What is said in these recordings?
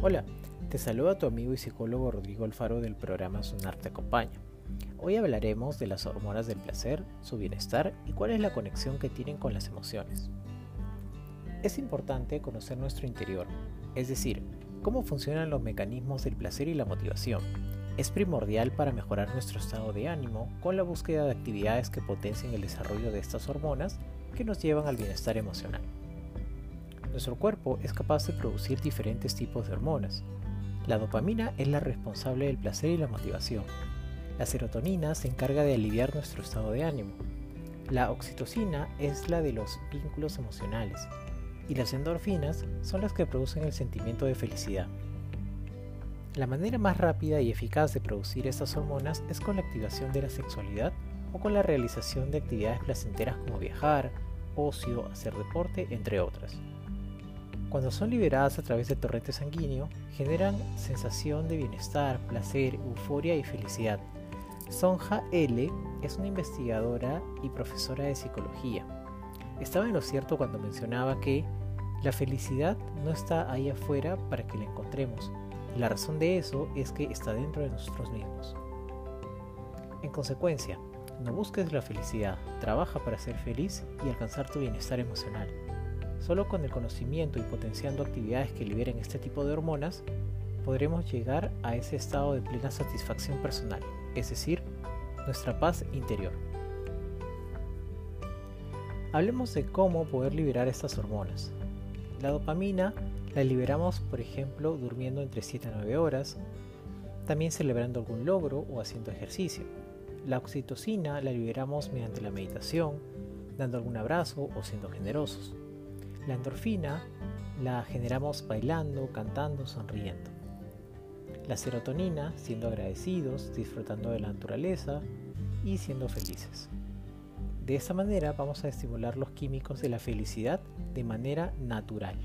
Hola, te saluda tu amigo y psicólogo Rodrigo Alfaro del programa Sonar Te Acompaña. Hoy hablaremos de las hormonas del placer, su bienestar y cuál es la conexión que tienen con las emociones. Es importante conocer nuestro interior, es decir, cómo funcionan los mecanismos del placer y la motivación. Es primordial para mejorar nuestro estado de ánimo con la búsqueda de actividades que potencien el desarrollo de estas hormonas que nos llevan al bienestar emocional. Nuestro cuerpo es capaz de producir diferentes tipos de hormonas. La dopamina es la responsable del placer y la motivación. La serotonina se encarga de aliviar nuestro estado de ánimo. La oxitocina es la de los vínculos emocionales. Y las endorfinas son las que producen el sentimiento de felicidad. La manera más rápida y eficaz de producir estas hormonas es con la activación de la sexualidad o con la realización de actividades placenteras como viajar, ocio, hacer deporte, entre otras. Cuando son liberadas a través del torrente sanguíneo, generan sensación de bienestar, placer, euforia y felicidad. Sonja L. es una investigadora y profesora de psicología. Estaba en lo cierto cuando mencionaba que la felicidad no está ahí afuera para que la encontremos. La razón de eso es que está dentro de nosotros mismos. En consecuencia, no busques la felicidad, trabaja para ser feliz y alcanzar tu bienestar emocional. Solo con el conocimiento y potenciando actividades que liberen este tipo de hormonas, podremos llegar a ese estado de plena satisfacción personal, es decir, nuestra paz interior. Hablemos de cómo poder liberar estas hormonas. La dopamina la liberamos, por ejemplo, durmiendo entre 7 a 9 horas, también celebrando algún logro o haciendo ejercicio. La oxitocina la liberamos mediante la meditación, dando algún abrazo o siendo generosos. La endorfina la generamos bailando, cantando, sonriendo. La serotonina siendo agradecidos, disfrutando de la naturaleza y siendo felices. De esta manera vamos a estimular los químicos de la felicidad de manera natural.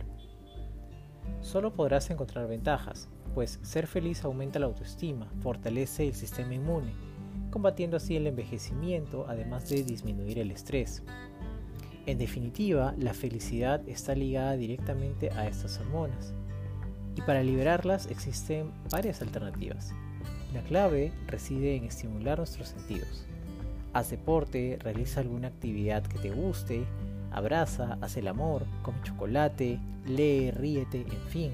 Solo podrás encontrar ventajas, pues ser feliz aumenta la autoestima, fortalece el sistema inmune, combatiendo así el envejecimiento, además de disminuir el estrés. En definitiva, la felicidad está ligada directamente a estas hormonas. Y para liberarlas existen varias alternativas. La clave reside en estimular nuestros sentidos. Haz deporte, realiza alguna actividad que te guste, abraza, haz el amor, come chocolate, lee, ríete, en fin,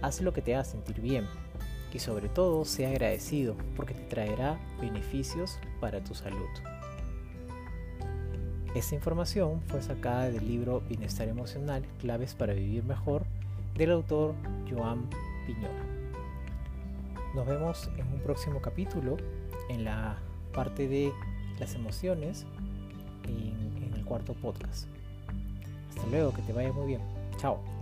haz lo que te haga sentir bien. Y sobre todo, sea agradecido porque te traerá beneficios para tu salud. Esta información fue sacada del libro Bienestar Emocional, Claves para Vivir Mejor, del autor Joan Piñora. Nos vemos en un próximo capítulo, en la parte de las emociones, en, en el cuarto podcast. Hasta luego, que te vaya muy bien. Chao.